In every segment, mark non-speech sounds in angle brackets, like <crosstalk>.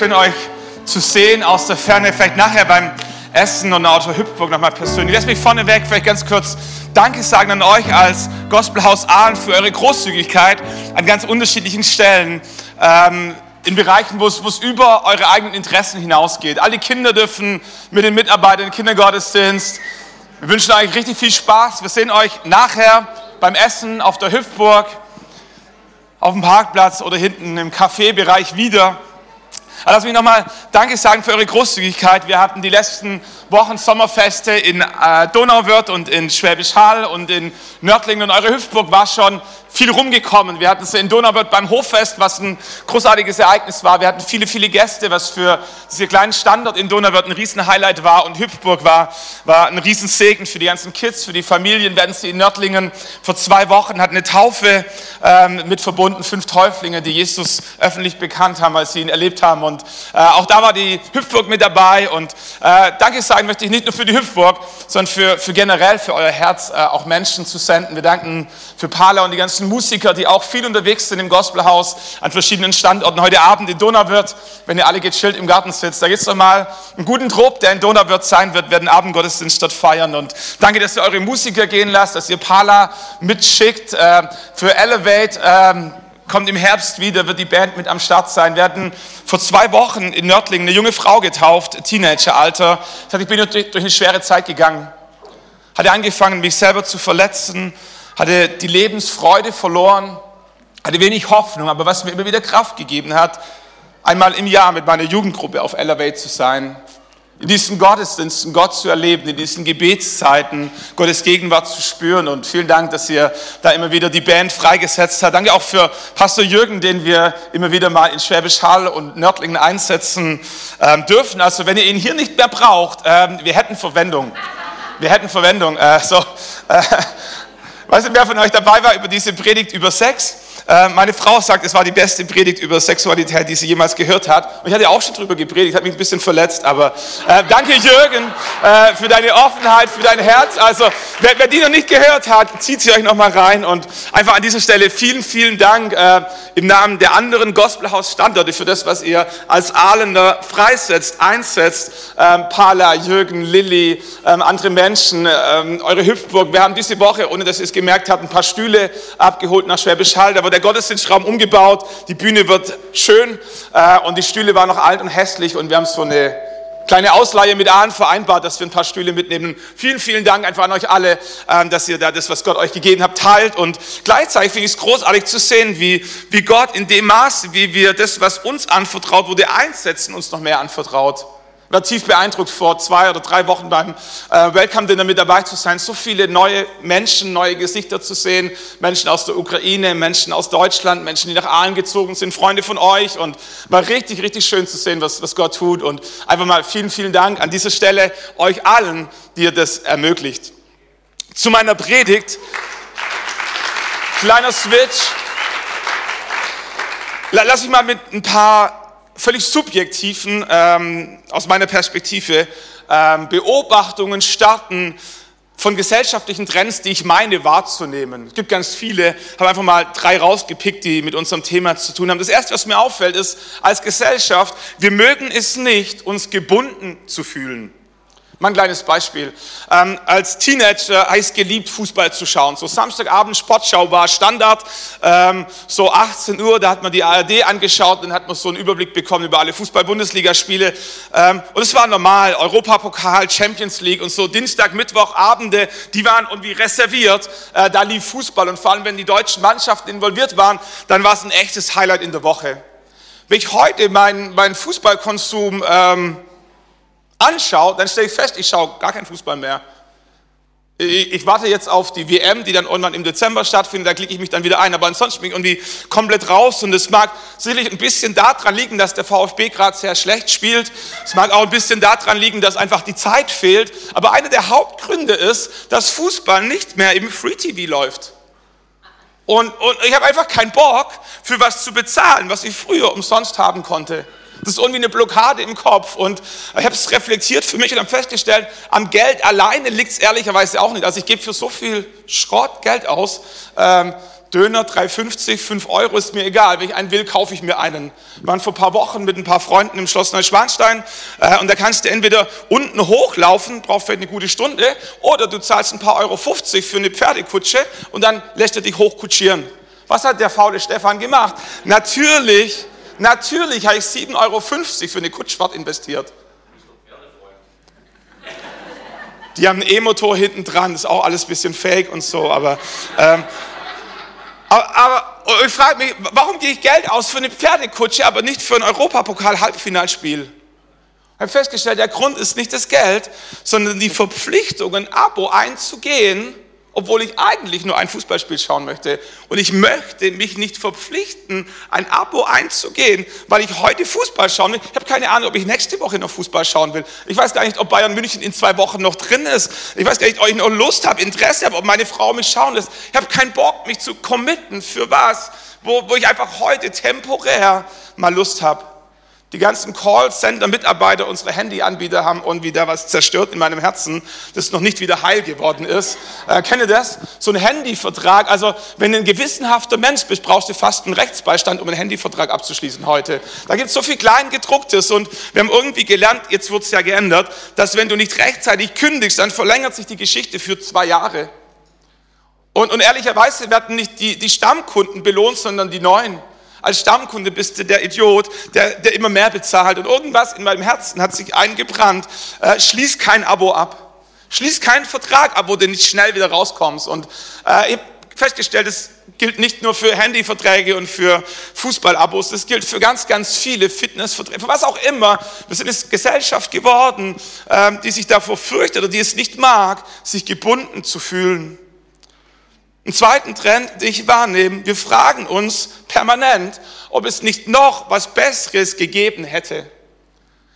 schön euch zu sehen aus der Ferne. Vielleicht nachher beim Essen und Auto Hüpfburg nochmal persönlich. Lass mich vorneweg vielleicht ganz kurz Danke sagen an euch als Gospelhaus Aalen für eure Großzügigkeit an ganz unterschiedlichen Stellen. Ähm, in Bereichen, wo es, über eure eigenen Interessen hinausgeht. Alle Kinder dürfen mit den Mitarbeitern im Kindergottesdienst. Wir wünschen euch richtig viel Spaß. Wir sehen euch nachher beim Essen auf der Hüpfburg, auf dem Parkplatz oder hinten im Kaffeebereich wieder. Aber lass mich nochmal Danke sagen für eure Großzügigkeit. Wir hatten die letzten Wochen Sommerfeste in äh, Donauwörth und in Schwäbisch Hall und in Nördlingen und eure Hüpfburg war schon viel rumgekommen. Wir hatten es in Donauwörth beim Hoffest, was ein großartiges Ereignis war. Wir hatten viele, viele Gäste, was für diese kleinen Standort in Donauwörth ein Riesenhighlight war. Und Hüpfburg war, war ein Riesensegen für die ganzen Kids, für die Familien. Werden sie in Nördlingen vor zwei Wochen hat eine Taufe ähm, mit verbunden, fünf Täuflinge, die Jesus öffentlich bekannt haben, als sie ihn erlebt haben. Und äh, auch da war die Hüpfburg mit dabei. Und äh, Danke sagen möchte ich nicht nur für die Hüpfburg, sondern für, für generell für euer Herz, äh, auch Menschen zu senden. Wir danken für Pala und die ganzen Musiker, die auch viel unterwegs sind im Gospelhaus an verschiedenen Standorten. Heute Abend in Donauwörth, wenn ihr alle gechillt im Garten sitzt, da gibt es noch mal einen guten Trupp, der in Donauwörth sein wird, werden Abendgottesdienst dort feiern. Und danke, dass ihr eure Musiker gehen lasst, dass ihr Pala mitschickt. Äh, für Elevate ähm, kommt im Herbst wieder, wird die Band mit am Start sein. Wir hatten vor zwei Wochen in Nördlingen eine junge Frau getauft, Teenageralter. Ich bin durch eine schwere Zeit gegangen. Hatte angefangen, mich selber zu verletzen, hatte die Lebensfreude verloren, hatte wenig Hoffnung, aber was mir immer wieder Kraft gegeben hat, einmal im Jahr mit meiner Jugendgruppe auf Elevate zu sein, in diesen Gottesdiensten Gott zu erleben, in diesen Gebetszeiten Gottes Gegenwart zu spüren. Und vielen Dank, dass ihr da immer wieder die Band freigesetzt habt. Danke auch für Pastor Jürgen, den wir immer wieder mal in Schwäbisch Hall und Nördlingen einsetzen ähm, dürfen. Also wenn ihr ihn hier nicht mehr braucht, ähm, wir hätten Verwendung. Wir hätten Verwendung. Äh, so, äh, <laughs> Weißt du, wer von euch dabei war über diese Predigt über Sex? Äh, meine Frau sagt, es war die beste Predigt über Sexualität, die sie jemals gehört hat. Und ich hatte auch schon drüber gepredigt, hat mich ein bisschen verletzt, aber äh, danke Jürgen äh, für deine Offenheit, für dein Herz. Also, wer, wer, die noch nicht gehört hat, zieht sie euch noch mal rein und einfach an dieser Stelle vielen, vielen Dank äh, im Namen der anderen Gospelhaus-Standorte für das, was ihr als Ahlender freisetzt, einsetzt. Ähm, Pala, Jürgen, Lilly, ähm, andere Menschen, ähm, eure Hüpfburg. Wir haben diese Woche, ohne dass ihr es gemerkt habt, ein paar Stühle abgeholt nach Schwäbisch Hall. Da wurde der Gottesdienstraum umgebaut, die Bühne wird schön äh, und die Stühle waren noch alt und hässlich und wir haben so eine kleine Ausleihe mit Ahnen vereinbart, dass wir ein paar Stühle mitnehmen. Vielen, vielen Dank einfach an euch alle, äh, dass ihr da das, was Gott euch gegeben hat, teilt und gleichzeitig finde ich es großartig zu sehen, wie, wie Gott in dem Maße, wie wir das, was uns anvertraut wurde, einsetzen, uns noch mehr anvertraut war tief beeindruckt, vor zwei oder drei Wochen beim äh, Welcome Dinner mit dabei zu sein, so viele neue Menschen, neue Gesichter zu sehen, Menschen aus der Ukraine, Menschen aus Deutschland, Menschen, die nach Aalen gezogen sind, Freunde von euch. Und war richtig, richtig schön zu sehen, was, was Gott tut. Und einfach mal vielen, vielen Dank an dieser Stelle euch allen, die ihr das ermöglicht. Zu meiner Predigt, kleiner Switch, lass mich mal mit ein paar völlig subjektiven, ähm, aus meiner Perspektive, ähm, Beobachtungen starten von gesellschaftlichen Trends, die ich meine wahrzunehmen. Es gibt ganz viele, habe einfach mal drei rausgepickt, die mit unserem Thema zu tun haben. Das erste, was mir auffällt, ist, als Gesellschaft, wir mögen es nicht, uns gebunden zu fühlen. Mal ein kleines Beispiel. Ähm, als Teenager es geliebt, Fußball zu schauen. So Samstagabend Sportschau war Standard. Ähm, so 18 Uhr, da hat man die ARD angeschaut, dann hat man so einen Überblick bekommen über alle Fußball-Bundesligaspiele. Ähm, und es war normal, Europapokal, Champions League und so Dienstag, Mittwoch, Abende, die waren irgendwie reserviert. Äh, da lief Fußball und vor allem, wenn die deutschen Mannschaften involviert waren, dann war es ein echtes Highlight in der Woche. Wenn ich heute meinen mein Fußballkonsum ähm, anschaue, dann stelle ich fest, ich schaue gar keinen Fußball mehr. Ich warte jetzt auf die WM, die dann irgendwann im Dezember stattfindet, da klicke ich mich dann wieder ein. Aber ansonsten bin ich irgendwie komplett raus und es mag sicherlich ein bisschen daran liegen, dass der VfB gerade sehr schlecht spielt. Es mag auch ein bisschen daran liegen, dass einfach die Zeit fehlt. Aber einer der Hauptgründe ist, dass Fußball nicht mehr im Free TV läuft. Und, und ich habe einfach keinen Bock, für was zu bezahlen, was ich früher umsonst haben konnte. Das ist irgendwie eine Blockade im Kopf. Und ich habe es reflektiert für mich und habe festgestellt, am Geld alleine liegt es ehrlicherweise auch nicht. Also ich gebe für so viel Schrott Geld aus. Ähm, Döner 3,50, 5 Euro ist mir egal. Wenn ich einen will, kaufe ich mir einen. Wir waren vor ein paar Wochen mit ein paar Freunden im Schloss Neuschwanstein äh, und da kannst du entweder unten hochlaufen, braucht vielleicht eine gute Stunde, oder du zahlst ein paar Euro 50 für eine Pferdekutsche und dann lässt er dich hochkutschieren. Was hat der faule Stefan gemacht? Natürlich, natürlich habe ich 7,50 Euro für eine Kutschfahrt investiert. Die haben einen E-Motor hinten dran, ist auch alles ein bisschen fake und so, aber... Ähm, aber, aber ich frage mich, warum gehe ich Geld aus für eine Pferdekutsche, aber nicht für ein Europapokal-Halbfinalspiel? Ich habe festgestellt, der Grund ist nicht das Geld, sondern die Verpflichtung, ein Abo einzugehen, obwohl ich eigentlich nur ein Fußballspiel schauen möchte. Und ich möchte mich nicht verpflichten, ein Abo einzugehen, weil ich heute Fußball schauen will. Ich habe keine Ahnung, ob ich nächste Woche noch Fußball schauen will. Ich weiß gar nicht, ob Bayern München in zwei Wochen noch drin ist. Ich weiß gar nicht, ob ich noch Lust habe, Interesse habe, ob meine Frau mich schauen lässt. Ich habe keinen Bock, mich zu committen für was, wo, wo ich einfach heute temporär mal Lust habe. Die ganzen Callcenter-Mitarbeiter, unsere Handyanbieter haben und wieder was zerstört in meinem Herzen, das noch nicht wieder heil geworden ist. Äh, kennt das? So ein Handyvertrag. Also, wenn du ein gewissenhafter Mensch bist, brauchst du fast einen Rechtsbeistand, um einen Handyvertrag abzuschließen heute. Da gibt es so viel Kleingedrucktes und wir haben irgendwie gelernt, jetzt wird es ja geändert, dass wenn du nicht rechtzeitig kündigst, dann verlängert sich die Geschichte für zwei Jahre. Und, und ehrlicherweise werden nicht die, die Stammkunden belohnt, sondern die neuen als Stammkunde bist du der Idiot, der, der immer mehr bezahlt. Und irgendwas in meinem Herzen hat sich eingebrannt. Äh, schließ kein Abo ab. Schließ keinen Vertrag ab, wo du nicht schnell wieder rauskommst. Und äh, ich habe festgestellt, das gilt nicht nur für Handyverträge und für Fußballabos, das gilt für ganz, ganz viele Fitnessverträge, für was auch immer. Wir sind eine Gesellschaft geworden, äh, die sich davor fürchtet oder die es nicht mag, sich gebunden zu fühlen. Einen zweiten Trend, den ich wahrnehme, wir fragen uns permanent, ob es nicht noch was Besseres gegeben hätte.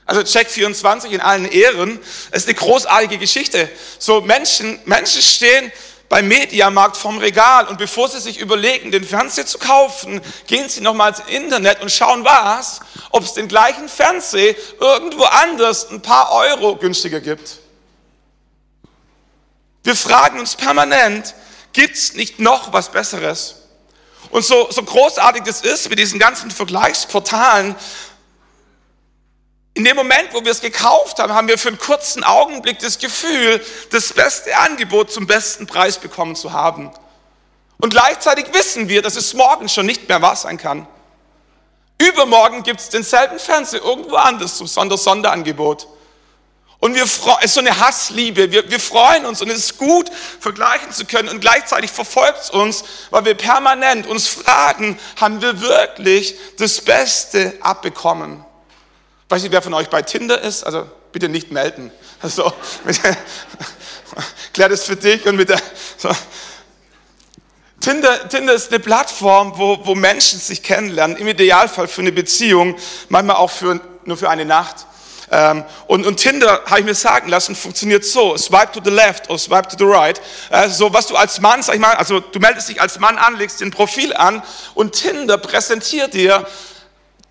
Also Check 24 in allen Ehren, es ist eine großartige Geschichte. So Menschen, Menschen stehen beim Mediamarkt vom Regal und bevor sie sich überlegen, den Fernseher zu kaufen, gehen sie nochmals ins Internet und schauen was, ob es den gleichen Fernseher irgendwo anders ein paar Euro günstiger gibt. Wir fragen uns permanent, Gibt es nicht noch was Besseres? Und so, so großartig das ist mit diesen ganzen Vergleichsportalen, in dem Moment, wo wir es gekauft haben, haben wir für einen kurzen Augenblick das Gefühl, das beste Angebot zum besten Preis bekommen zu haben. Und gleichzeitig wissen wir, dass es morgen schon nicht mehr wahr sein kann. Übermorgen gibt es denselben Fernseher irgendwo anders zum Sonderangebot. Und wir freuen, ist so eine Hassliebe. Wir, wir freuen uns und es ist gut, vergleichen zu können. Und gleichzeitig verfolgt es uns, weil wir permanent uns fragen, haben wir wirklich das Beste abbekommen? Weiß nicht, wer von euch bei Tinder ist? Also bitte nicht melden. Also, <laughs> klär das für dich und mit der. So. Tinder, Tinder ist eine Plattform, wo, wo Menschen sich kennenlernen, im Idealfall für eine Beziehung, manchmal auch für, nur für eine Nacht. Ähm, und, und Tinder, habe ich mir sagen lassen, funktioniert so, swipe to the left oder swipe to the right. Also was du als Mann, sag ich mal, also du meldest dich als Mann an, legst den Profil an und Tinder präsentiert dir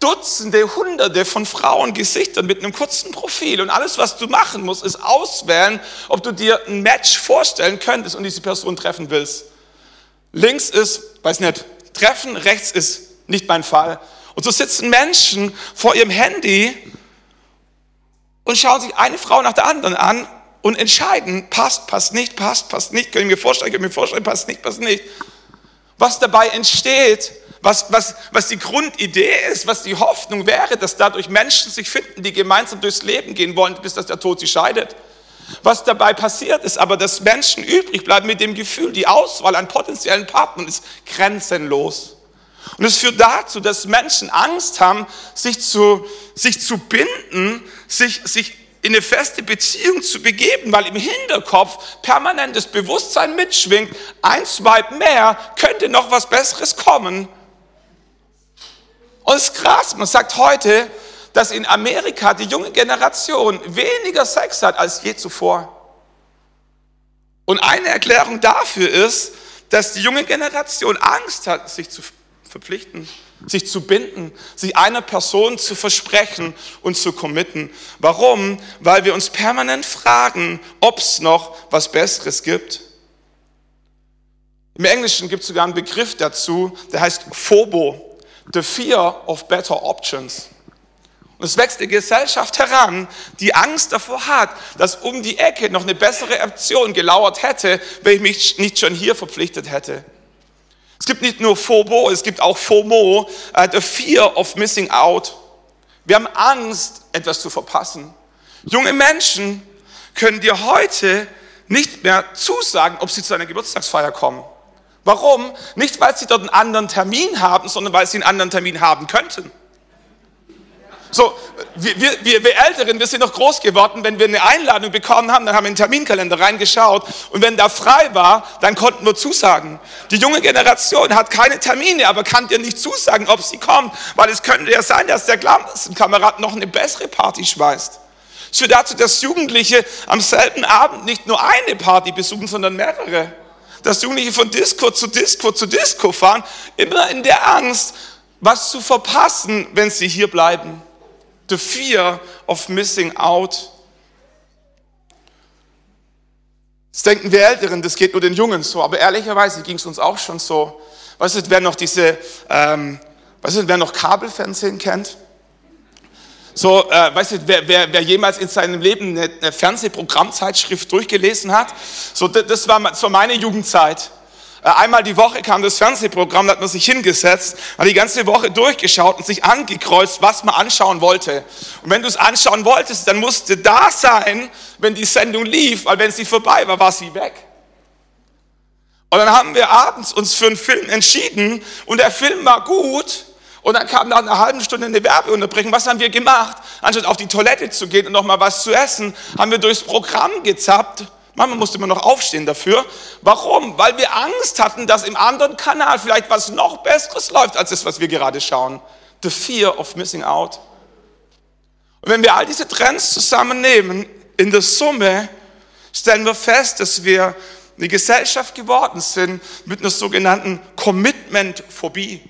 Dutzende, Hunderte von Frauengesichtern mit einem kurzen Profil. Und alles, was du machen musst, ist auswählen, ob du dir ein Match vorstellen könntest und diese Person treffen willst. Links ist, weiß nicht, treffen, rechts ist nicht mein Fall. Und so sitzen Menschen vor ihrem Handy und schauen sich eine Frau nach der anderen an und entscheiden, passt, passt nicht, passt, passt nicht, können mir vorstellen, können mir vorstellen, passt nicht, passt nicht. Was dabei entsteht, was, was, was die Grundidee ist, was die Hoffnung wäre, dass dadurch Menschen sich finden, die gemeinsam durchs Leben gehen wollen, bis dass der Tod sie scheidet. Was dabei passiert ist aber, dass Menschen übrig bleiben mit dem Gefühl, die Auswahl an potenziellen Partnern ist grenzenlos. Und es führt dazu, dass Menschen Angst haben, sich zu, sich zu binden, sich, sich in eine feste Beziehung zu begeben, weil im Hinterkopf permanentes Bewusstsein mitschwingt, eins weit mehr, könnte noch was Besseres kommen. Und es ist krass, man sagt heute, dass in Amerika die junge Generation weniger Sex hat als je zuvor. Und eine Erklärung dafür ist, dass die junge Generation Angst hat, sich zu verpflichten, sich zu binden, sich einer Person zu versprechen und zu committen. Warum? Weil wir uns permanent fragen, ob es noch was Besseres gibt. Im Englischen gibt es sogar einen Begriff dazu, der heißt Phobo, the fear of better options. Und es wächst die Gesellschaft heran, die Angst davor hat, dass um die Ecke noch eine bessere Option gelauert hätte, wenn ich mich nicht schon hier verpflichtet hätte. Es gibt nicht nur FOBO, es gibt auch FOMO, uh, the fear of missing out. Wir haben Angst, etwas zu verpassen. Junge Menschen können dir heute nicht mehr zusagen, ob sie zu einer Geburtstagsfeier kommen. Warum? Nicht, weil sie dort einen anderen Termin haben, sondern weil sie einen anderen Termin haben könnten. So, wir, wir, wir Älteren, wir sind noch groß geworden, wenn wir eine Einladung bekommen haben, dann haben wir in den Terminkalender reingeschaut und wenn da frei war, dann konnten wir zusagen. Die junge Generation hat keine Termine, aber kann dir nicht zusagen, ob sie kommt, weil es könnte ja sein, dass der Klassenkamerad noch eine bessere Party schmeißt. Es führt dazu, dass Jugendliche am selben Abend nicht nur eine Party besuchen, sondern mehrere. Dass Jugendliche von Disco zu Disco zu Disco fahren, immer in der Angst, was zu verpassen, wenn sie hier bleiben the fear of missing out. Das denken wir Älteren, das geht nur den Jungen so, aber ehrlicherweise ging es uns auch schon so. Weißt du, wer noch diese, ähm, weißt du, wer noch Kabelfernsehen kennt? So, äh, weißt du, wer, wer, wer jemals in seinem Leben eine, eine Fernsehprogrammzeitschrift durchgelesen hat? So, das war so meine Jugendzeit. Äh, einmal die Woche kam das Fernsehprogramm, da hat man sich hingesetzt, hat die ganze Woche durchgeschaut und sich angekreuzt, was man anschauen wollte. Und wenn du es anschauen wolltest, dann musste da sein, wenn die Sendung lief, weil wenn sie vorbei war, war sie weg. Und dann haben wir abends uns für einen Film entschieden und der Film war gut. Und dann kam nach einer halben Stunde eine Werbeunterbrechung. Was haben wir gemacht? Anstatt auf die Toilette zu gehen und noch mal was zu essen, haben wir durchs Programm gezappt Manchmal musste man noch aufstehen dafür. Warum? Weil wir Angst hatten, dass im anderen Kanal vielleicht was noch Besseres läuft als das, was wir gerade schauen. The fear of missing out. Und wenn wir all diese Trends zusammennehmen, in der Summe stellen wir fest, dass wir eine Gesellschaft geworden sind mit einer sogenannten Commitment-Phobie.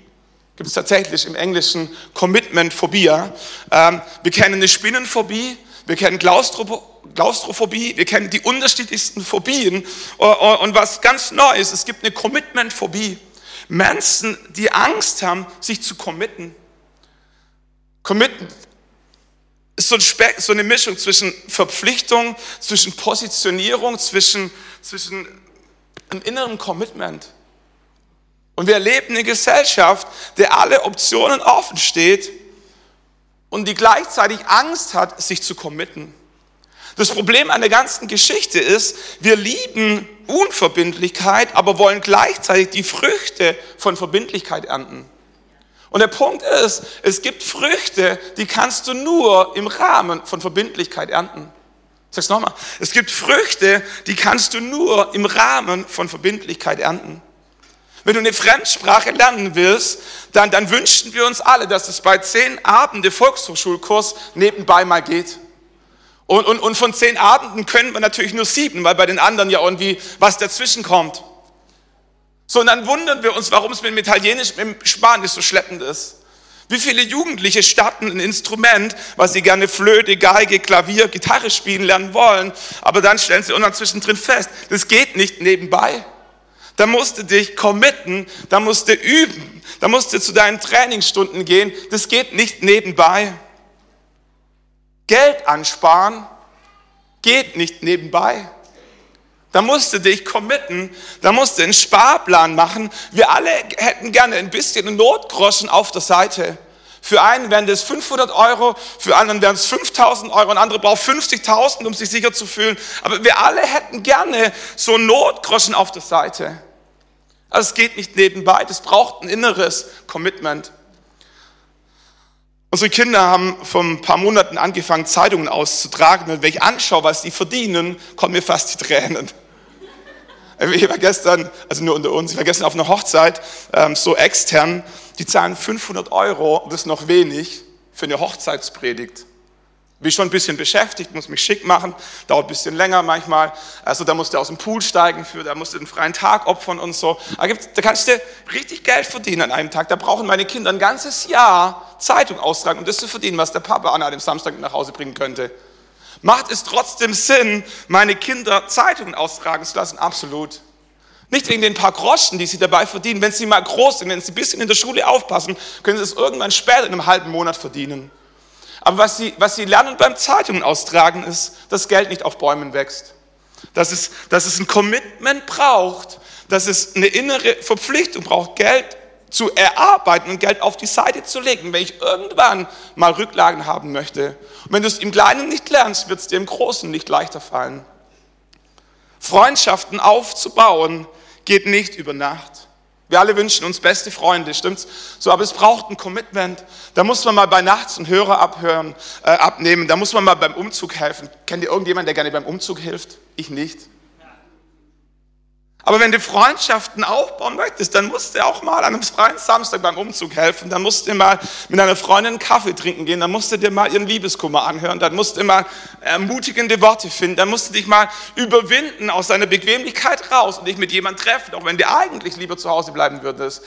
Gibt es tatsächlich im Englischen Commitment-Phobie. Ähm, wir kennen eine Spinnenphobie, wir kennen Klaustrophobie, wir kennen die unterschiedlichsten Phobien. Und was ganz neu ist, es gibt eine Commitment-Phobie. Menschen, die Angst haben, sich zu committen. Committen ist so eine Mischung zwischen Verpflichtung, zwischen Positionierung, zwischen, zwischen einem inneren Commitment. Und wir erleben eine Gesellschaft, der alle Optionen offen steht und die gleichzeitig Angst hat, sich zu committen. Das Problem an der ganzen Geschichte ist, wir lieben Unverbindlichkeit, aber wollen gleichzeitig die Früchte von Verbindlichkeit ernten. Und der Punkt ist, es gibt Früchte, die kannst du nur im Rahmen von Verbindlichkeit ernten. Ich sag's nochmal. Es gibt Früchte, die kannst du nur im Rahmen von Verbindlichkeit ernten. Wenn du eine Fremdsprache lernen willst, dann, dann wünschen wir uns alle, dass es bei zehn Abende Volkshochschulkurs nebenbei mal geht. Und, und, und von zehn Abenden können wir natürlich nur sieben, weil bei den anderen ja irgendwie was dazwischen kommt. So, und dann wundern wir uns, warum es mit dem Italienisch, mit dem Spanisch so schleppend ist. Wie viele Jugendliche starten ein Instrument, was sie gerne Flöte, Geige, Klavier, Gitarre spielen lernen wollen, aber dann stellen sie unterzwischen zwischendrin fest, das geht nicht nebenbei. Da musst du dich committen, da musst du üben, da musst du zu deinen Trainingsstunden gehen. Das geht nicht nebenbei. Geld ansparen geht nicht nebenbei. Da musst du dich committen, da musst du einen Sparplan machen. Wir alle hätten gerne ein bisschen Notgroschen auf der Seite. Für einen wären das 500 Euro, für anderen wären es 5000 Euro und andere brauchen 50.000, um sich sicher zu fühlen. Aber wir alle hätten gerne so Notgroschen auf der Seite. Also es geht nicht nebenbei, das braucht ein inneres Commitment. Unsere Kinder haben vor ein paar Monaten angefangen, Zeitungen auszutragen. Und wenn ich anschaue, was die verdienen, kommen mir fast die Tränen. Ich war gestern, also nur unter uns, ich war gestern auf einer Hochzeit, ähm, so extern, die zahlen 500 Euro, das ist noch wenig, für eine Hochzeitspredigt. Bin schon ein bisschen beschäftigt, muss mich schick machen, dauert ein bisschen länger manchmal. Also da musst du aus dem Pool steigen für, da musst du den freien Tag opfern und so. Da, kannst du richtig Geld verdienen an einem Tag. Da brauchen meine Kinder ein ganzes Jahr Zeitung austragen, um das zu verdienen, was der Papa an einem Samstag nach Hause bringen könnte. Macht es trotzdem Sinn, meine Kinder Zeitungen austragen zu lassen? Absolut. Nicht wegen den paar Groschen, die sie dabei verdienen. Wenn sie mal groß sind, wenn sie ein bisschen in der Schule aufpassen, können sie es irgendwann später in einem halben Monat verdienen. Aber was sie, was sie lernen beim Zeitungen austragen, ist, dass Geld nicht auf Bäumen wächst. Dass es, dass es ein Commitment braucht, dass es eine innere Verpflichtung braucht, Geld zu erarbeiten und Geld auf die Seite zu legen, wenn ich irgendwann mal Rücklagen haben möchte. Und wenn du es im Kleinen nicht lernst, wird es dir im Großen nicht leichter fallen. Freundschaften aufzubauen geht nicht über Nacht. Wir alle wünschen uns beste Freunde, stimmt's? So, aber es braucht ein Commitment. Da muss man mal bei Nachts einen Hörer abhören, äh, abnehmen. Da muss man mal beim Umzug helfen. Kennt ihr irgendjemanden, der gerne beim Umzug hilft? Ich nicht. Aber wenn du Freundschaften aufbauen möchtest, dann musst du auch mal an einem freien Samstag beim Umzug helfen. Dann musst du mal mit deiner Freundin Kaffee trinken gehen. Dann musst du dir mal ihren Liebeskummer anhören. Dann musst du mal ermutigende Worte finden. Dann musst du dich mal überwinden aus deiner Bequemlichkeit raus und dich mit jemandem treffen, auch wenn du eigentlich lieber zu Hause bleiben würdest.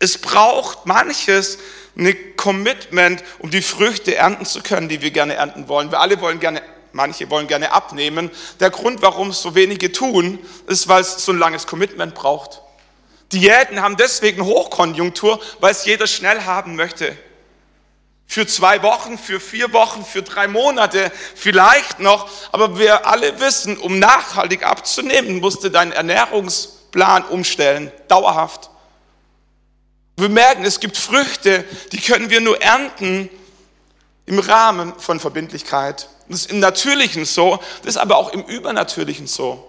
Es braucht manches eine Commitment, um die Früchte ernten zu können, die wir gerne ernten wollen. Wir alle wollen gerne Manche wollen gerne abnehmen. Der Grund, warum es so wenige tun, ist, weil es so ein langes Commitment braucht. Diäten haben deswegen Hochkonjunktur, weil es jeder schnell haben möchte. Für zwei Wochen, für vier Wochen, für drei Monate vielleicht noch. Aber wir alle wissen, um nachhaltig abzunehmen, musst du deinen Ernährungsplan umstellen, dauerhaft. Wir merken, es gibt Früchte, die können wir nur ernten im Rahmen von Verbindlichkeit. Das ist im Natürlichen so, das ist aber auch im Übernatürlichen so.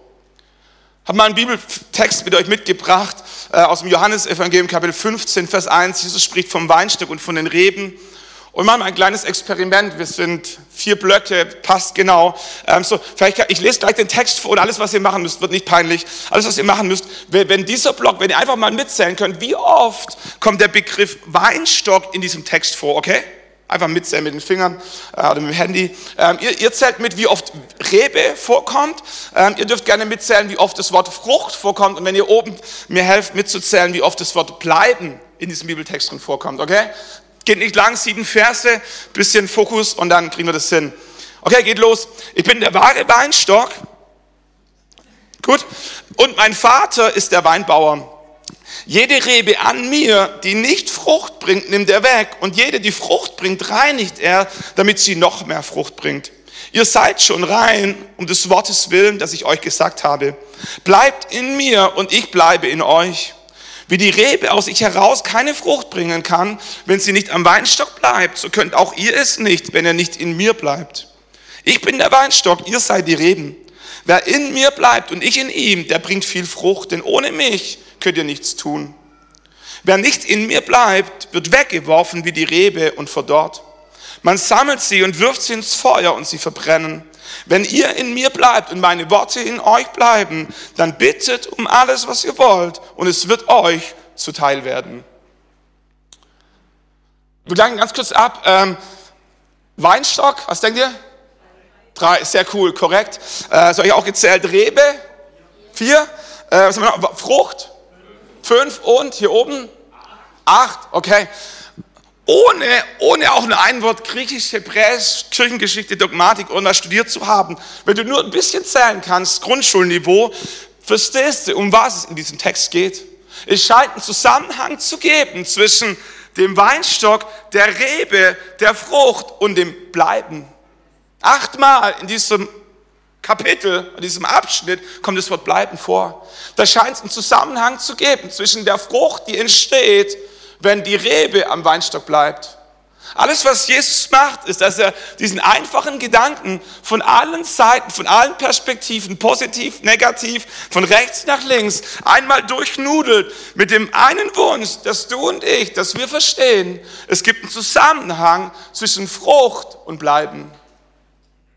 Ich habe mal einen Bibeltext mit euch mitgebracht äh, aus dem Johannesevangelium Kapitel 15, Vers 1. Jesus spricht vom Weinstock und von den Reben. Und machen ein kleines Experiment. Wir sind vier Blöcke, passt genau. Ähm, so, vielleicht, ich lese gleich den Text vor und alles, was ihr machen müsst, wird nicht peinlich. Alles, was ihr machen müsst, wenn dieser Block, wenn ihr einfach mal mitzählen könnt, wie oft kommt der Begriff Weinstock in diesem Text vor, okay? Einfach mitzählen mit den Fingern äh, oder mit dem Handy. Ähm, ihr, ihr, zählt mit, wie oft Rebe vorkommt. Ähm, ihr dürft gerne mitzählen, wie oft das Wort Frucht vorkommt. Und wenn ihr oben mir helft mitzuzählen, wie oft das Wort bleiben in diesem Bibeltext drin vorkommt. Okay? Geht nicht lang, sieben Verse, bisschen Fokus und dann kriegen wir das hin. Okay, geht los. Ich bin der wahre Weinstock. Gut. Und mein Vater ist der Weinbauer. Jede Rebe an mir, die nicht Frucht bringt, nimmt er weg. Und jede, die Frucht bringt, reinigt er, damit sie noch mehr Frucht bringt. Ihr seid schon rein, um des Wortes willen, das ich euch gesagt habe. Bleibt in mir und ich bleibe in euch. Wie die Rebe aus sich heraus keine Frucht bringen kann, wenn sie nicht am Weinstock bleibt, so könnt auch ihr es nicht, wenn er nicht in mir bleibt. Ich bin der Weinstock, ihr seid die Reben. Wer in mir bleibt und ich in ihm, der bringt viel Frucht, denn ohne mich könnt ihr nichts tun. Wer nicht in mir bleibt, wird weggeworfen wie die Rebe und verdorrt. Man sammelt sie und wirft sie ins Feuer und sie verbrennen. Wenn ihr in mir bleibt und meine Worte in euch bleiben, dann bittet um alles, was ihr wollt, und es wird euch zuteil werden. Wir gleichen ganz kurz ab. Ähm, Weinstock, was denkt ihr? Drei, sehr cool, korrekt. Äh, soll ich auch gezählt? Rebe? Vier? Äh, was haben wir noch? Frucht? Fünf und hier oben? Acht, okay. Ohne, ohne auch nur ein Wort Griechisch, Hebräisch, Kirchengeschichte, Dogmatik oder was studiert zu haben, wenn du nur ein bisschen zählen kannst, Grundschulniveau, verstehst du, um was es in diesem Text geht. Es scheint einen Zusammenhang zu geben zwischen dem Weinstock, der Rebe, der Frucht und dem Bleiben. Achtmal in diesem Kapitel, in diesem Abschnitt kommt das Wort bleiben vor. Da scheint es einen Zusammenhang zu geben zwischen der Frucht, die entsteht, wenn die Rebe am Weinstock bleibt. Alles, was Jesus macht, ist, dass er diesen einfachen Gedanken von allen Seiten, von allen Perspektiven, positiv, negativ, von rechts nach links, einmal durchnudelt mit dem einen Wunsch, dass du und ich, dass wir verstehen, es gibt einen Zusammenhang zwischen Frucht und Bleiben.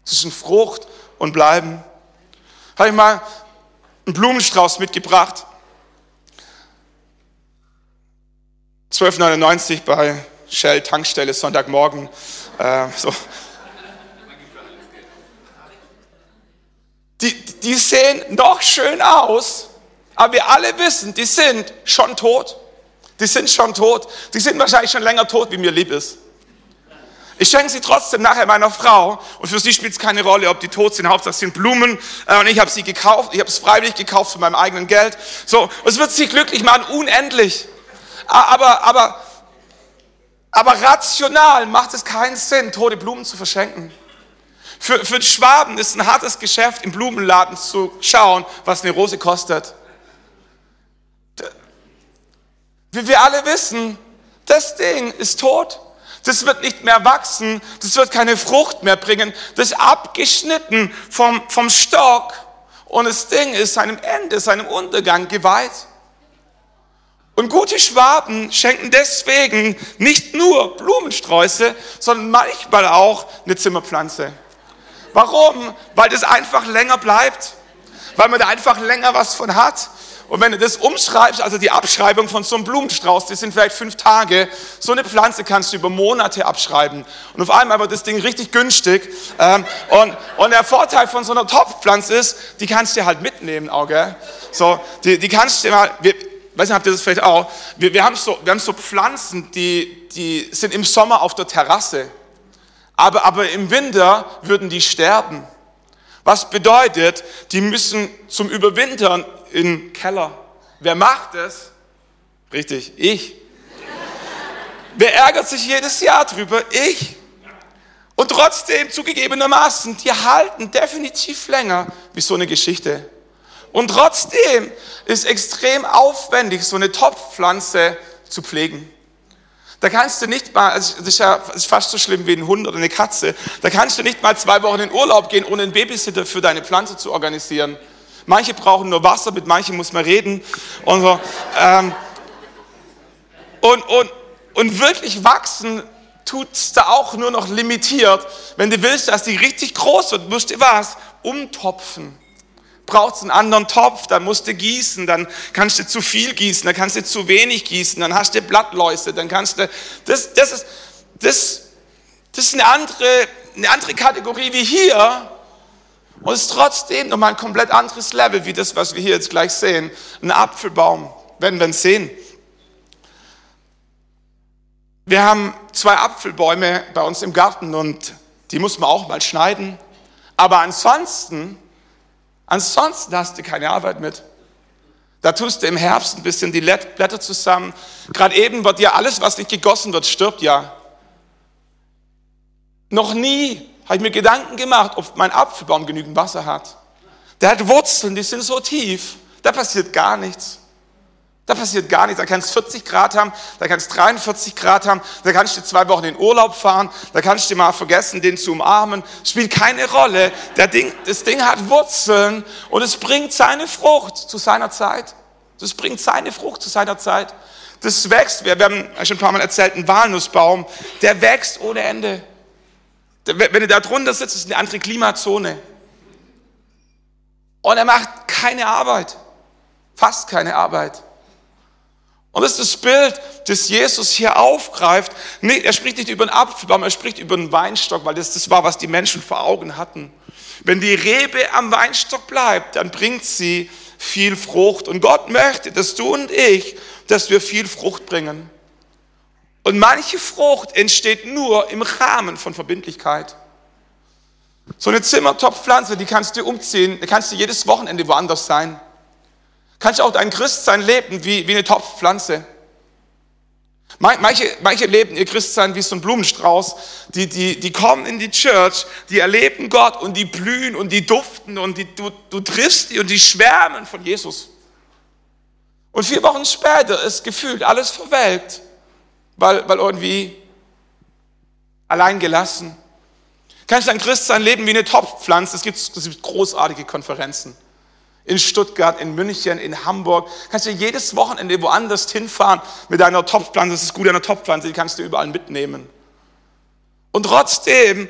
Zwischen Frucht und bleiben. Habe ich mal einen Blumenstrauß mitgebracht. 12,99 bei Shell Tankstelle Sonntagmorgen. Äh, so. Die, die sehen noch schön aus, aber wir alle wissen, die sind schon tot. Die sind schon tot. Die sind wahrscheinlich schon länger tot, wie mir lieb ist. Ich schenke sie trotzdem nachher meiner Frau und für sie spielt es keine Rolle, ob die tot sind. Hauptsache es sind Blumen äh, und ich habe sie gekauft. Ich habe es freiwillig gekauft von meinem eigenen Geld. So, es wird sie glücklich machen, unendlich. Aber, aber, aber rational macht es keinen Sinn, tote Blumen zu verschenken. Für, für Schwaben ist ein hartes Geschäft, im Blumenladen zu schauen, was eine Rose kostet. Wie wir alle wissen, das Ding ist tot. Das wird nicht mehr wachsen, das wird keine Frucht mehr bringen. Das ist abgeschnitten vom, vom Stock und das Ding ist seinem Ende, seinem Untergang geweiht. Und gute Schwaben schenken deswegen nicht nur Blumensträuße, sondern manchmal auch eine Zimmerpflanze. Warum? Weil das einfach länger bleibt. Weil man da einfach länger was von hat. Und wenn du das umschreibst, also die Abschreibung von so einem Blumenstrauß, das sind vielleicht fünf Tage, so eine Pflanze kannst du über Monate abschreiben. Und auf einmal wird das Ding richtig günstig. Ähm, und, und der Vorteil von so einer Topfpflanze ist, die kannst du halt mitnehmen, auch, gell? So, die, die kannst du mal, wir, weiß nicht, habt ihr das vielleicht auch? Wir, wir, haben so, wir haben so Pflanzen, die, die sind im Sommer auf der Terrasse. Aber, aber im Winter würden die sterben. Was bedeutet, die müssen zum Überwintern in Keller. Wer macht es? Richtig, ich. Wer ärgert sich jedes Jahr drüber? Ich. Und trotzdem, zugegebenermaßen, die halten definitiv länger wie so eine Geschichte. Und trotzdem ist extrem aufwendig, so eine Topfpflanze zu pflegen. Da kannst du nicht mal, also das ist ja das ist fast so schlimm wie ein Hund oder eine Katze, da kannst du nicht mal zwei Wochen in Urlaub gehen, ohne einen Babysitter für deine Pflanze zu organisieren. Manche brauchen nur Wasser, mit manchen muss man reden und so. Ähm, und, und, und wirklich wachsen tut es da auch nur noch limitiert. Wenn du willst, dass die richtig groß wird, musst du was? Umtopfen. Brauchst einen anderen Topf, dann musst du gießen, dann kannst du zu viel gießen, dann kannst du zu wenig gießen, dann hast du Blattläuse, dann kannst du, das, das ist, das, das ist eine andere, eine andere Kategorie wie hier. Und es ist trotzdem nochmal ein komplett anderes Level, wie das, was wir hier jetzt gleich sehen. Ein Apfelbaum, werden wir sehen. Wir haben zwei Apfelbäume bei uns im Garten und die muss man auch mal schneiden. Aber ansonsten, ansonsten hast du keine Arbeit mit. Da tust du im Herbst ein bisschen die Blätter zusammen. Gerade eben wird ja alles, was nicht gegossen wird, stirbt ja. Noch nie habe ich mir Gedanken gemacht, ob mein Apfelbaum genügend Wasser hat. Der hat Wurzeln, die sind so tief, da passiert gar nichts. Da passiert gar nichts. Da kannst du 40 Grad haben, da kannst du 43 Grad haben, da kannst du zwei Wochen in Urlaub fahren, da kannst du mal vergessen, den zu umarmen. Spielt keine Rolle. Der Ding, das Ding hat Wurzeln und es bringt seine Frucht zu seiner Zeit. Das bringt seine Frucht zu seiner Zeit. Das wächst, wir haben schon ein paar Mal erzählt, ein Walnussbaum, der wächst ohne Ende. Wenn du da drunter sitzt, ist eine andere Klimazone. Und er macht keine Arbeit. Fast keine Arbeit. Und das ist das Bild, das Jesus hier aufgreift. Nee, er spricht nicht über einen Apfelbaum, er spricht über einen Weinstock, weil das das war, was die Menschen vor Augen hatten. Wenn die Rebe am Weinstock bleibt, dann bringt sie viel Frucht. Und Gott möchte, dass du und ich, dass wir viel Frucht bringen. Und manche Frucht entsteht nur im Rahmen von Verbindlichkeit. So eine Zimmertopfpflanze, die kannst du umziehen, da kannst du jedes Wochenende woanders sein. Kannst du auch dein Christsein leben wie, wie eine Topfpflanze. Manche, manche leben ihr Christsein wie so ein Blumenstrauß. Die, die, die kommen in die Church, die erleben Gott und die blühen und die duften und die, du, du triffst die und die schwärmen von Jesus. Und vier Wochen später ist gefühlt alles verwelkt weil, weil irgendwie allein gelassen. Kannst du ein Christ sein Leben wie eine Topfpflanze? Es gibt, es gibt großartige Konferenzen. In Stuttgart, in München, in Hamburg. Kannst du jedes Wochenende woanders hinfahren mit deiner Topfpflanze. Das ist gut, eine Topfpflanze, die kannst du überall mitnehmen. Und trotzdem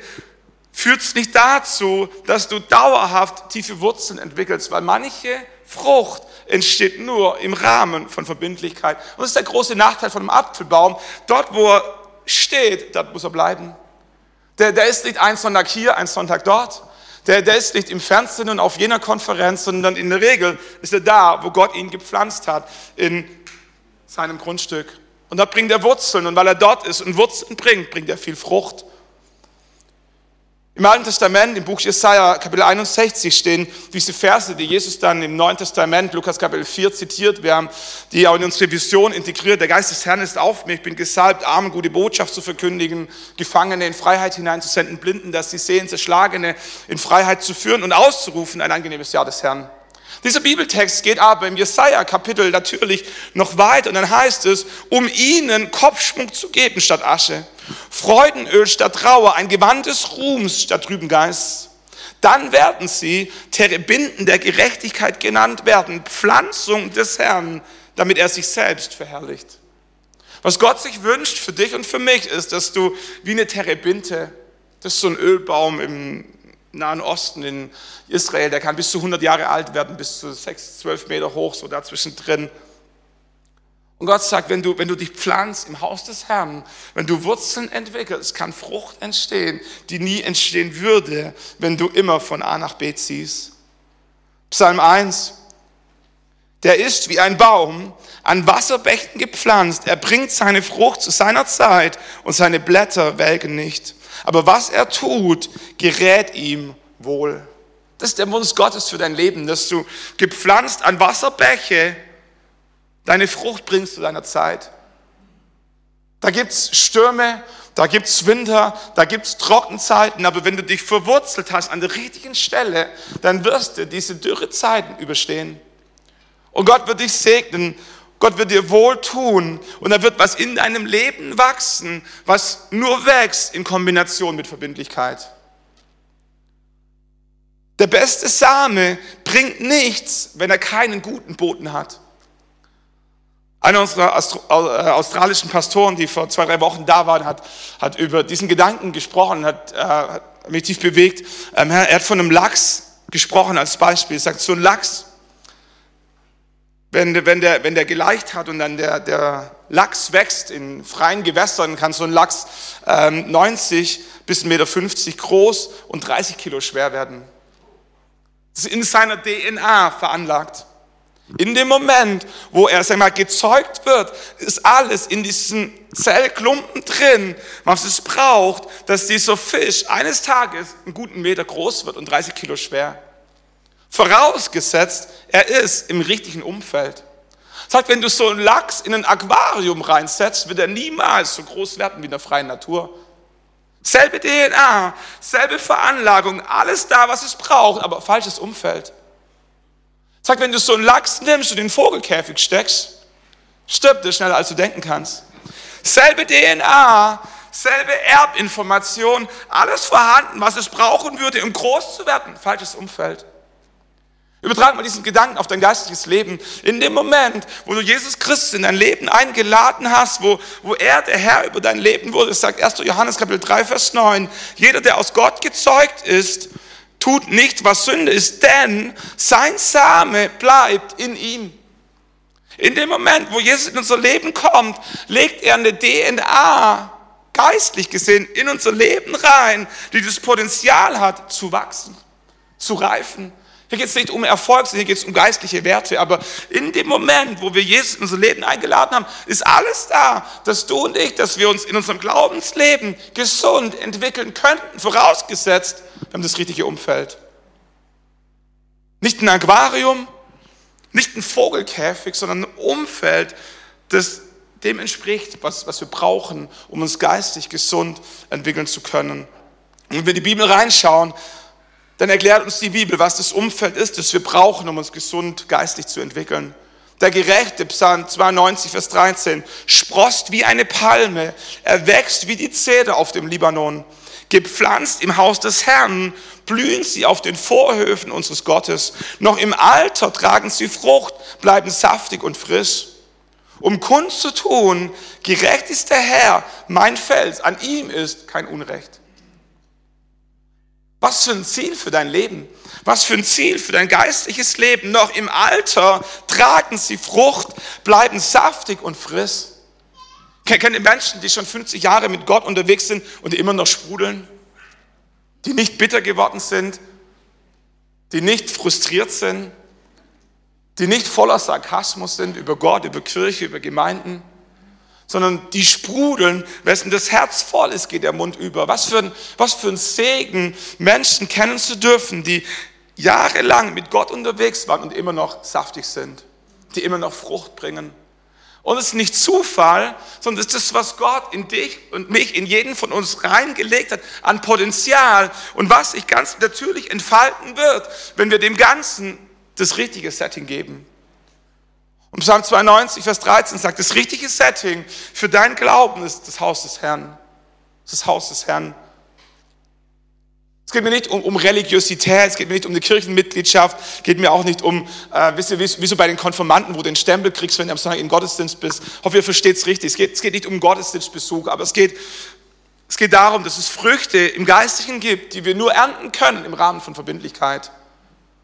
führt es nicht dazu, dass du dauerhaft tiefe Wurzeln entwickelst, weil manche Frucht entsteht nur im Rahmen von Verbindlichkeit. Und das ist der große Nachteil von einem Apfelbaum. Dort, wo er steht, dort muss er bleiben. Der, der ist nicht ein Sonntag hier, ein Sonntag dort. Der, der ist nicht im Fernsehen und auf jener Konferenz, sondern in der Regel ist er da, wo Gott ihn gepflanzt hat, in seinem Grundstück. Und dort bringt er Wurzeln. Und weil er dort ist und Wurzeln bringt, bringt er viel Frucht. Im Alten Testament, im Buch Jesaja, Kapitel 61, stehen diese Verse, die Jesus dann im Neuen Testament, Lukas Kapitel 4 zitiert. Wir haben die auch in unsere Vision integriert. Der Geist des Herrn ist auf mir. Ich bin gesalbt, Armen gute Botschaft zu verkündigen, Gefangene in Freiheit hineinzusenden, Blinden, dass sie sehen, Zerschlagene in Freiheit zu führen und auszurufen, ein angenehmes Jahr des Herrn. Dieser Bibeltext geht aber im Jesaja-Kapitel natürlich noch weiter und dann heißt es, um ihnen Kopfschmuck zu geben statt Asche, Freudenöl statt Trauer, ein Gewand des Ruhms statt trüben Geist. Dann werden sie Terebinden der Gerechtigkeit genannt werden, Pflanzung des Herrn, damit er sich selbst verherrlicht. Was Gott sich wünscht für dich und für mich ist, dass du wie eine Terebinte, das ist so ein Ölbaum im Nahen Osten, in Israel, der kann bis zu 100 Jahre alt werden, bis zu 6, 12 Meter hoch, so dazwischen drin. Und Gott sagt, wenn du, wenn du dich pflanzt im Haus des Herrn, wenn du Wurzeln entwickelst, kann Frucht entstehen, die nie entstehen würde, wenn du immer von A nach B ziehst. Psalm 1. Der ist wie ein Baum an Wasserbächen gepflanzt. Er bringt seine Frucht zu seiner Zeit und seine Blätter welken nicht. Aber was er tut, gerät ihm wohl. Das ist der Wunsch Gottes für dein Leben, dass du gepflanzt an Wasserbäche deine Frucht bringst zu deiner Zeit. Da gibt's Stürme, da gibt's Winter, da gibt's Trockenzeiten, aber wenn du dich verwurzelt hast an der richtigen Stelle, dann wirst du diese dürre Zeiten überstehen. Und Gott wird dich segnen Gott wird dir wohl tun und da wird was in deinem Leben wachsen, was nur wächst in Kombination mit Verbindlichkeit. Der beste Same bringt nichts, wenn er keinen guten Boden hat. Einer unserer äh, australischen Pastoren, die vor zwei, drei Wochen da waren, hat, hat über diesen Gedanken gesprochen, hat, äh, hat mich tief bewegt. Ähm, er hat von einem Lachs gesprochen als Beispiel. Er sagt, so ein Lachs, wenn, wenn, der, wenn der geleicht hat und dann der, der Lachs wächst in freien Gewässern, kann so ein Lachs ähm, 90 bis 1,50 Meter groß und 30 Kilo schwer werden. Das ist in seiner DNA veranlagt. In dem Moment, wo er sag mal, gezeugt wird, ist alles in diesen Zellklumpen drin, was es braucht, dass dieser Fisch eines Tages einen guten Meter groß wird und 30 Kilo schwer. Vorausgesetzt, er ist im richtigen Umfeld. Sagt, wenn du so einen Lachs in ein Aquarium reinsetzt, wird er niemals so groß werden wie in der freien Natur. Selbe DNA, selbe Veranlagung, alles da, was es braucht, aber falsches Umfeld. Sagt, wenn du so einen Lachs nimmst und in den Vogelkäfig steckst, stirbt er schneller, als du denken kannst. Selbe DNA, selbe Erbinformation, alles vorhanden, was es brauchen würde, um groß zu werden. Falsches Umfeld. Übertrag mal diesen Gedanken auf dein geistliches Leben. In dem Moment, wo du Jesus Christus in dein Leben eingeladen hast, wo, wo er der Herr über dein Leben wurde, sagt 1. Johannes Kapitel 3, Vers 9, jeder, der aus Gott gezeugt ist, tut nicht, was Sünde ist, denn sein Same bleibt in ihm. In dem Moment, wo Jesus in unser Leben kommt, legt er eine DNA, geistlich gesehen, in unser Leben rein, die das Potenzial hat, zu wachsen, zu reifen, hier geht es nicht um Erfolg, sondern hier geht es um geistliche Werte. Aber in dem Moment, wo wir Jesus in unser Leben eingeladen haben, ist alles da, dass du und ich, dass wir uns in unserem Glaubensleben gesund entwickeln könnten, vorausgesetzt, wir haben das richtige Umfeld. Nicht ein Aquarium, nicht ein Vogelkäfig, sondern ein Umfeld, das dem entspricht, was, was wir brauchen, um uns geistig gesund entwickeln zu können. Und wenn wir in die Bibel reinschauen, dann erklärt uns die Bibel, was das Umfeld ist, das wir brauchen, um uns gesund geistig zu entwickeln. Der Gerechte, Psalm 92, Vers 13, sprost wie eine Palme, er wächst wie die Zeder auf dem Libanon. Gepflanzt im Haus des Herrn, blühen sie auf den Vorhöfen unseres Gottes. Noch im Alter tragen sie Frucht, bleiben saftig und frisch. Um Kunst zu tun, gerecht ist der Herr, mein Fels, an ihm ist kein Unrecht. Was für ein Ziel für dein Leben? Was für ein Ziel für dein geistliches Leben? Noch im Alter tragen sie Frucht, bleiben saftig und frisch. Kennt ihr Menschen, die schon 50 Jahre mit Gott unterwegs sind und die immer noch sprudeln? Die nicht bitter geworden sind? Die nicht frustriert sind? Die nicht voller Sarkasmus sind über Gott, über Kirche, über Gemeinden? sondern die sprudeln, wessen das Herz voll ist, geht der Mund über. Was für ein, was für ein Segen, Menschen kennen zu dürfen, die jahrelang mit Gott unterwegs waren und immer noch saftig sind, die immer noch Frucht bringen. Und es ist nicht Zufall, sondern es ist das, was Gott in dich und mich, in jeden von uns reingelegt hat, an Potenzial und was sich ganz natürlich entfalten wird, wenn wir dem Ganzen das richtige Setting geben. Und Psalm 92, Vers 13 sagt, das richtige Setting für dein Glauben ist das Haus des Herrn. Das Haus des Herrn. Es geht mir nicht um, um Religiosität, es geht mir nicht um eine Kirchenmitgliedschaft, es geht mir auch nicht um, äh, wisst ihr, wie, wie so bei den Konformanten, wo du den Stempel kriegst, wenn du am Sonntag im Gottesdienst bist. Ich hoffe, ihr versteht es richtig. Es geht, es geht nicht um Gottesdienstbesuch, aber es geht, es geht darum, dass es Früchte im Geistlichen gibt, die wir nur ernten können im Rahmen von Verbindlichkeit.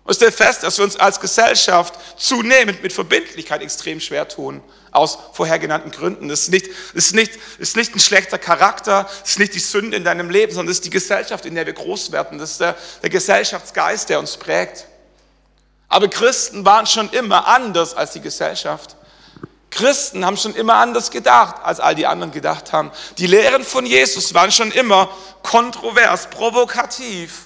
Und stellt fest, dass wir uns als Gesellschaft zunehmend mit Verbindlichkeit extrem schwer tun, aus vorher genannten Gründen. Das ist nicht, ist nicht, ist nicht ein schlechter Charakter, das ist nicht die Sünde in deinem Leben, sondern das ist die Gesellschaft, in der wir groß werden. Das ist der, der Gesellschaftsgeist, der uns prägt. Aber Christen waren schon immer anders als die Gesellschaft. Christen haben schon immer anders gedacht, als all die anderen gedacht haben. Die Lehren von Jesus waren schon immer kontrovers, provokativ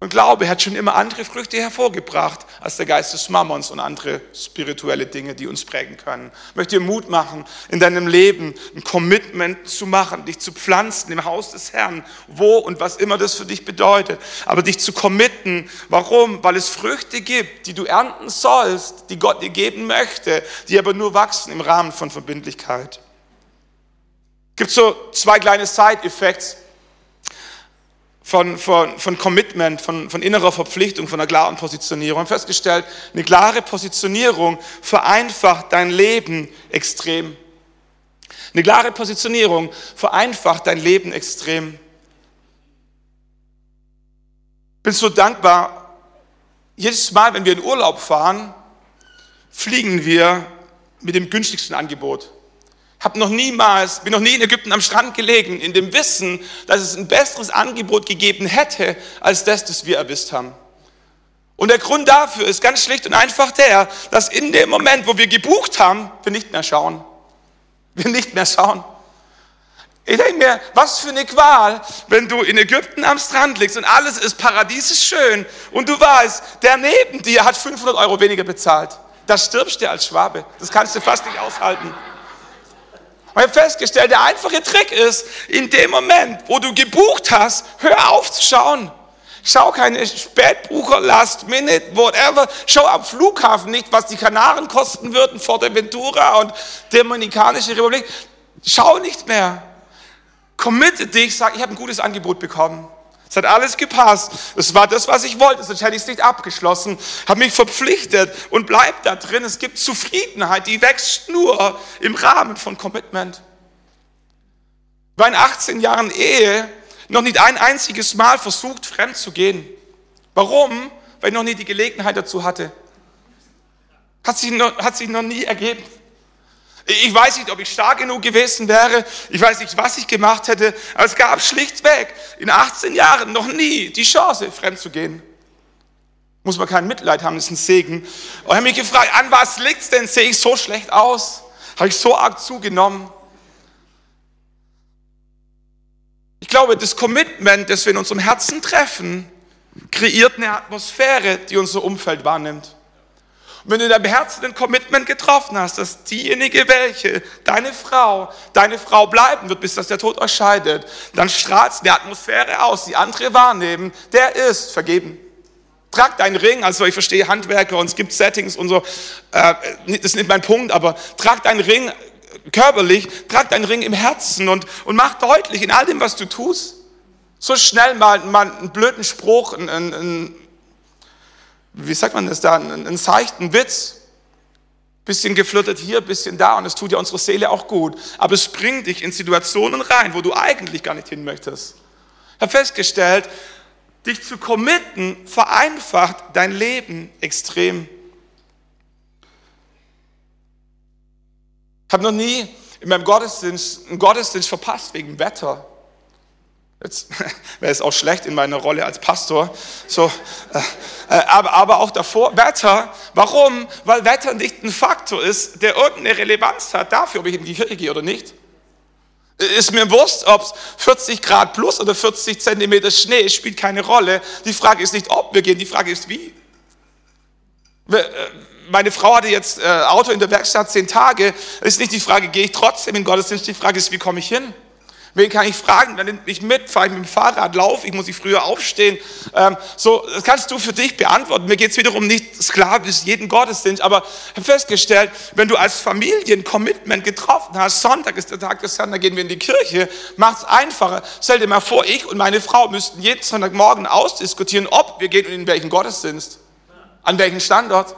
und Glaube hat schon immer andere Früchte hervorgebracht als der Geist des Mammons und andere spirituelle Dinge, die uns prägen können. Ich möchte dir Mut machen, in deinem Leben ein Commitment zu machen, dich zu pflanzen im Haus des Herrn, wo und was immer das für dich bedeutet. Aber dich zu committen. Warum? Weil es Früchte gibt, die du ernten sollst, die Gott dir geben möchte, die aber nur wachsen im Rahmen von Verbindlichkeit. Es gibt so zwei kleine Side-Effects von, von, von Commitment, von, von innerer Verpflichtung, von einer klaren Positionierung. Wir haben festgestellt, eine klare Positionierung vereinfacht dein Leben extrem. Eine klare Positionierung vereinfacht dein Leben extrem. Bin so dankbar, jedes Mal, wenn wir in Urlaub fahren, fliegen wir mit dem günstigsten Angebot. Hab noch niemals, bin noch nie in Ägypten am Strand gelegen, in dem Wissen, dass es ein besseres Angebot gegeben hätte, als das, das wir erwischt haben. Und der Grund dafür ist ganz schlicht und einfach der, dass in dem Moment, wo wir gebucht haben, wir nicht mehr schauen. Wir nicht mehr schauen. Ich denke mir, was für eine Qual, wenn du in Ägypten am Strand liegst und alles ist paradiesisch schön und du weißt, der neben dir hat 500 Euro weniger bezahlt. Da stirbst du als Schwabe. Das kannst du fast nicht aushalten. Und ich habe festgestellt, der einfache Trick ist, in dem Moment, wo du gebucht hast, hör auf zu schauen. Schau keine Spätbucher, Last Minute, whatever. Schau am Flughafen nicht, was die Kanaren kosten würden, Forteventura und Dominikanische Republik. Schau nicht mehr. Committe dich, sag, ich habe ein gutes Angebot bekommen. Es hat alles gepasst. Es war das, was ich wollte, sonst hätte ich es nicht abgeschlossen. Habe mich verpflichtet und bleib da drin. Es gibt Zufriedenheit, die wächst nur im Rahmen von Commitment. In 18 Jahren Ehe noch nicht ein einziges Mal versucht, fremd zu gehen. Warum? Weil ich noch nie die Gelegenheit dazu hatte. Hat sich noch, hat sich noch nie ergeben. Ich weiß nicht, ob ich stark genug gewesen wäre. Ich weiß nicht, was ich gemacht hätte. Aber es gab schlichtweg in 18 Jahren noch nie die Chance, fremd zu gehen. Muss man kein Mitleid haben, ist ein Segen. Und habe mich gefragt, an was liegt es denn? Sehe ich so schlecht aus? Habe ich so arg zugenommen? Ich glaube, das Commitment, das wir in unserem Herzen treffen, kreiert eine Atmosphäre, die unser Umfeld wahrnimmt. Wenn du in deinem Herzen ein Commitment getroffen hast, dass diejenige, welche deine Frau, deine Frau bleiben wird, bis dass der Tod euch scheidet, dann strahlt eine Atmosphäre aus, die andere wahrnehmen, der ist vergeben. Trag deinen Ring, also ich verstehe Handwerker und es gibt Settings und so, äh, das ist nicht mein Punkt, aber trag deinen Ring körperlich, trag deinen Ring im Herzen und, und mach deutlich in all dem, was du tust, so schnell mal, mal einen blöden Spruch, einen, einen, wie sagt man das da, ein, ein seichten Witz. Bisschen geflirtet hier, bisschen da und es tut ja unsere Seele auch gut. Aber es bringt dich in Situationen rein, wo du eigentlich gar nicht hin möchtest. Ich habe festgestellt, dich zu committen vereinfacht dein Leben extrem. Ich habe noch nie in meinem Gottesdienst einen Gottesdienst verpasst wegen Wetter. Jetzt <laughs> wäre es auch schlecht in meiner Rolle als Pastor. So, äh, äh, aber, aber auch davor, Wetter. Warum? Weil Wetter nicht ein Faktor ist, der irgendeine Relevanz hat dafür, ob ich in die Kirche gehe oder nicht. Ist mir bewusst, ob es 40 Grad plus oder 40 Zentimeter Schnee ist, spielt keine Rolle. Die Frage ist nicht, ob wir gehen, die Frage ist, wie. Äh, meine Frau hatte jetzt äh, Auto in der Werkstatt zehn Tage. Ist nicht die Frage, gehe ich trotzdem in Gottesdienst? Die Frage ist, wie komme ich hin? Wen kann ich fragen? Dann nimmt mich mit, fahre ich mit dem Fahrrad, laufe, ich muss ich früher aufstehen. Ähm, so, das kannst du für dich beantworten. Mir geht es wiederum nicht sklavisch jeden Gottesdienst, aber ich habe festgestellt, wenn du als Familie ein Commitment getroffen hast, Sonntag ist der Tag des Herrn, da gehen wir in die Kirche, macht es einfacher. Stell dir mal vor, ich und meine Frau müssten jeden Sonntagmorgen ausdiskutieren, ob wir gehen und in welchen Gottesdienst, an welchen Standort.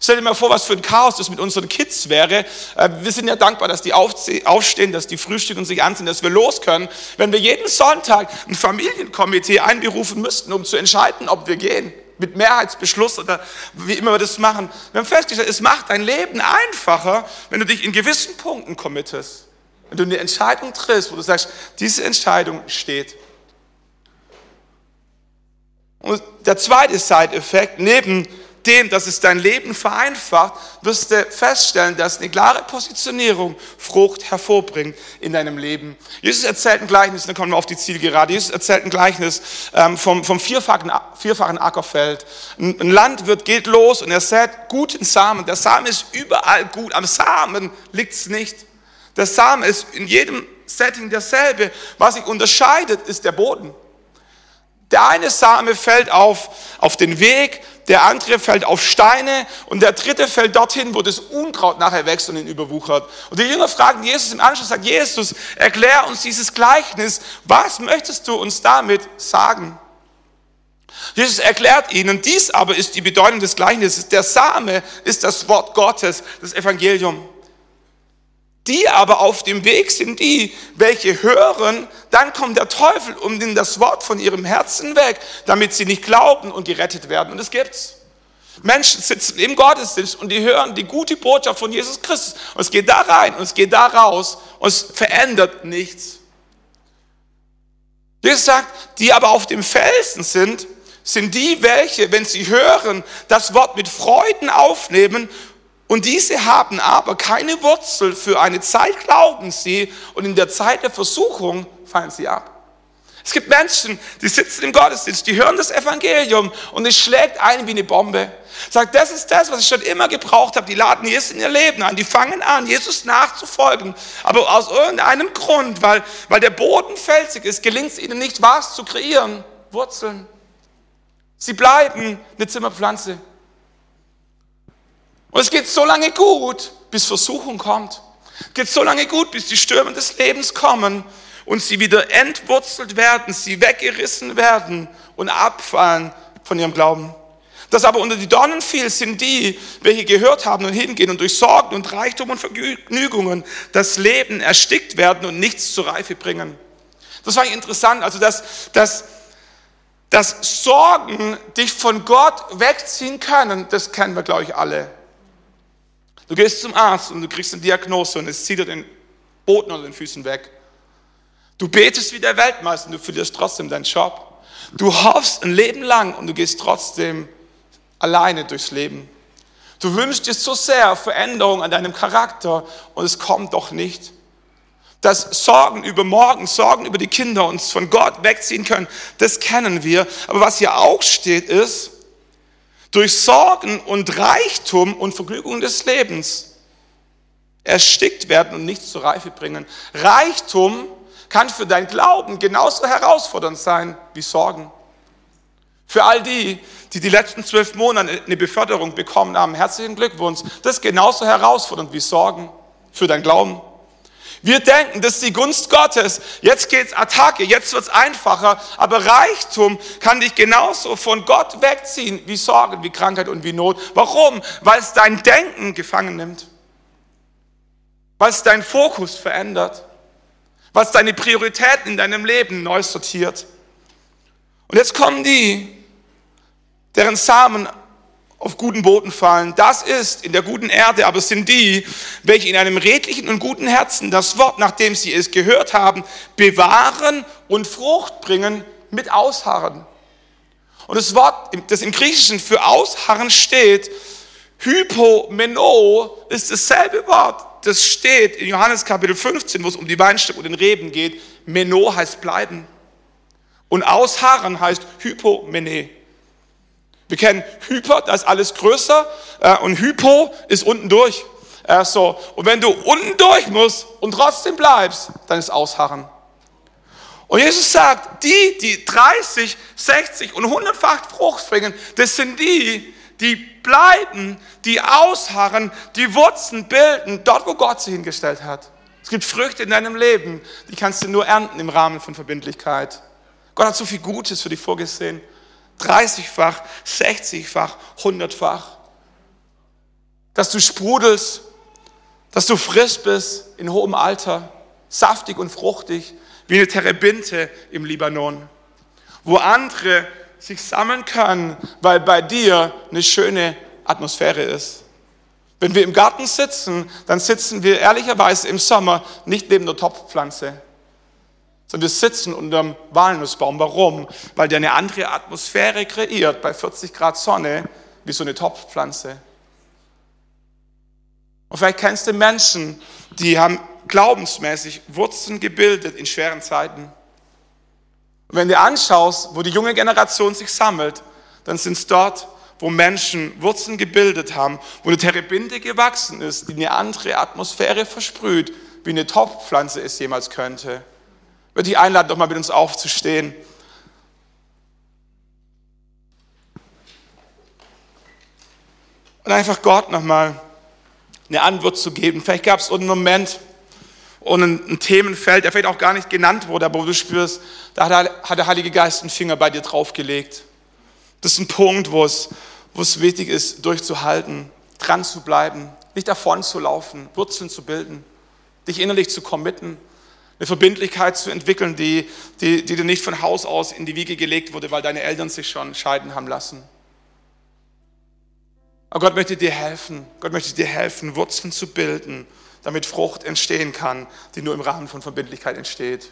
Stell dir mal vor, was für ein Chaos das mit unseren Kids wäre. Äh, wir sind ja dankbar, dass die aufstehen, dass die frühstücken und sich anziehen, dass wir los können. Wenn wir jeden Sonntag ein Familienkomitee einberufen müssten, um zu entscheiden, ob wir gehen, mit Mehrheitsbeschluss oder wie immer wir das machen. Wir haben festgestellt, es macht dein Leben einfacher, wenn du dich in gewissen Punkten committest. Wenn du eine Entscheidung triffst, wo du sagst, diese Entscheidung steht. Und der zweite Side-Effekt, neben dem, dass es dein Leben vereinfacht, wirst du feststellen, dass eine klare Positionierung Frucht hervorbringt in deinem Leben. Jesus erzählt ein Gleichnis, dann kommen wir auf die Zielgerade. Jesus erzählt ein Gleichnis ähm, vom, vom vierfachen, vierfachen Ackerfeld. Ein, Landwirt geht los und er sät guten Samen. Der Samen ist überall gut. Am Samen liegt es nicht. Der Samen ist in jedem Setting derselbe. Was sich unterscheidet, ist der Boden. Der eine Same fällt auf, auf den Weg, der andere fällt auf Steine und der dritte fällt dorthin, wo das Unkraut nachher wächst und ihn überwuchert. Und die Jünger fragen Jesus im Anschluss, sagt Jesus, erklär uns dieses Gleichnis. Was möchtest du uns damit sagen? Jesus erklärt ihnen, dies aber ist die Bedeutung des Gleichnisses. Der Same ist das Wort Gottes, das Evangelium. Die aber auf dem Weg sind die, welche hören, dann kommt der Teufel und nimmt das Wort von ihrem Herzen weg, damit sie nicht glauben und gerettet werden. Und es gibt's. Menschen sitzen im Gottesdienst und die hören die gute Botschaft von Jesus Christus. Und es geht da rein und es geht da raus und es verändert nichts. Jesus sagt, die aber auf dem Felsen sind, sind die, welche, wenn sie hören, das Wort mit Freuden aufnehmen und diese haben aber keine Wurzel. Für eine Zeit glauben sie und in der Zeit der Versuchung fallen sie ab. Es gibt Menschen, die sitzen im Gottesdienst, die hören das Evangelium und es schlägt ein wie eine Bombe. Sagt, das ist das, was ich schon immer gebraucht habe. Die laden Jesus in ihr Leben an, die fangen an, Jesus nachzufolgen. Aber aus irgendeinem Grund, weil, weil der Boden felsig ist, gelingt es ihnen nicht, was zu kreieren. Wurzeln. Sie bleiben eine Zimmerpflanze. Und es geht so lange gut, bis Versuchung kommt. Es geht so lange gut, bis die Stürme des Lebens kommen und sie wieder entwurzelt werden, sie weggerissen werden und abfallen von ihrem Glauben. Das aber unter die Dornen fiel, sind die, welche gehört haben und hingehen und durch Sorgen und Reichtum und Vergnügungen das Leben erstickt werden und nichts zur Reife bringen. Das war interessant, also dass, dass, dass Sorgen dich von Gott wegziehen können, das kennen wir, glaube ich, alle. Du gehst zum Arzt und du kriegst eine Diagnose und es zieht dir den Boden unter den Füßen weg. Du betest wie der Weltmeister und du verlierst trotzdem deinen Job. Du hoffst ein Leben lang und du gehst trotzdem alleine durchs Leben. Du wünschst dir so sehr Veränderung an deinem Charakter und es kommt doch nicht. Dass Sorgen über morgen, Sorgen über die Kinder uns von Gott wegziehen können, das kennen wir. Aber was hier auch steht ist, durch Sorgen und Reichtum und Vergnügungen des Lebens erstickt werden und nichts zur Reife bringen. Reichtum kann für dein Glauben genauso herausfordernd sein wie Sorgen. Für all die, die die letzten zwölf Monate eine Beförderung bekommen haben, herzlichen Glückwunsch. Das ist genauso herausfordernd wie Sorgen für dein Glauben. Wir denken, das ist die Gunst Gottes. Jetzt geht's Attacke, jetzt wird's einfacher. Aber Reichtum kann dich genauso von Gott wegziehen wie Sorgen, wie Krankheit und wie Not. Warum? Weil es dein Denken gefangen nimmt. Weil es deinen Fokus verändert. Weil es deine Prioritäten in deinem Leben neu sortiert. Und jetzt kommen die, deren Samen auf guten Boden fallen. Das ist in der guten Erde, aber es sind die, welche in einem redlichen und guten Herzen das Wort, nachdem sie es gehört haben, bewahren und Frucht bringen mit Ausharren. Und das Wort, das im Griechischen für Ausharren steht, Hypomeno, ist dasselbe Wort. Das steht in Johannes Kapitel 15, wo es um die Weinstücke und den Reben geht. Meno heißt bleiben. Und Ausharren heißt Hypomene. Wir kennen Hyper, da ist alles größer äh, und Hypo ist unten durch. Äh, so. Und wenn du unten durch musst und trotzdem bleibst, dann ist Ausharren. Und Jesus sagt, die, die 30, 60 und 100-fach Frucht bringen, das sind die, die bleiben, die ausharren, die Wurzeln bilden, dort, wo Gott sie hingestellt hat. Es gibt Früchte in deinem Leben, die kannst du nur ernten im Rahmen von Verbindlichkeit. Gott hat so viel Gutes für dich vorgesehen. 30-fach, 60-fach, 100-fach. Dass du sprudelst, dass du frisch bist in hohem Alter, saftig und fruchtig, wie eine Terebinte im Libanon, wo andere sich sammeln können, weil bei dir eine schöne Atmosphäre ist. Wenn wir im Garten sitzen, dann sitzen wir ehrlicherweise im Sommer nicht neben der Topfpflanze, sondern wir sitzen unter dem Walnussbaum. Warum? Weil der eine andere Atmosphäre kreiert bei 40 Grad Sonne wie so eine Topfpflanze. Und vielleicht kennst du Menschen, die haben glaubensmäßig Wurzeln gebildet in schweren Zeiten. Und wenn du anschaust, wo die junge Generation sich sammelt, dann sind es dort, wo Menschen Wurzeln gebildet haben, wo eine Terebinte gewachsen ist, die eine andere Atmosphäre versprüht, wie eine Topfpflanze es jemals könnte würde ich einladen, doch mal mit uns aufzustehen. Und einfach Gott nochmal eine Antwort zu geben. Vielleicht gab es einen Moment und ein, Themenfeld, der vielleicht auch gar nicht genannt wurde, aber wo du spürst, da hat der Heilige Geist einen Finger bei dir draufgelegt. Das ist ein Punkt, wo es, wo es wichtig ist, durchzuhalten, dran zu bleiben, nicht davon zu laufen, Wurzeln zu bilden, dich innerlich zu committen eine Verbindlichkeit zu entwickeln, die, die, die dir nicht von Haus aus in die Wiege gelegt wurde, weil deine Eltern sich schon scheiden haben lassen. Aber Gott möchte dir helfen, Gott möchte dir helfen, Wurzeln zu bilden, damit Frucht entstehen kann, die nur im Rahmen von Verbindlichkeit entsteht.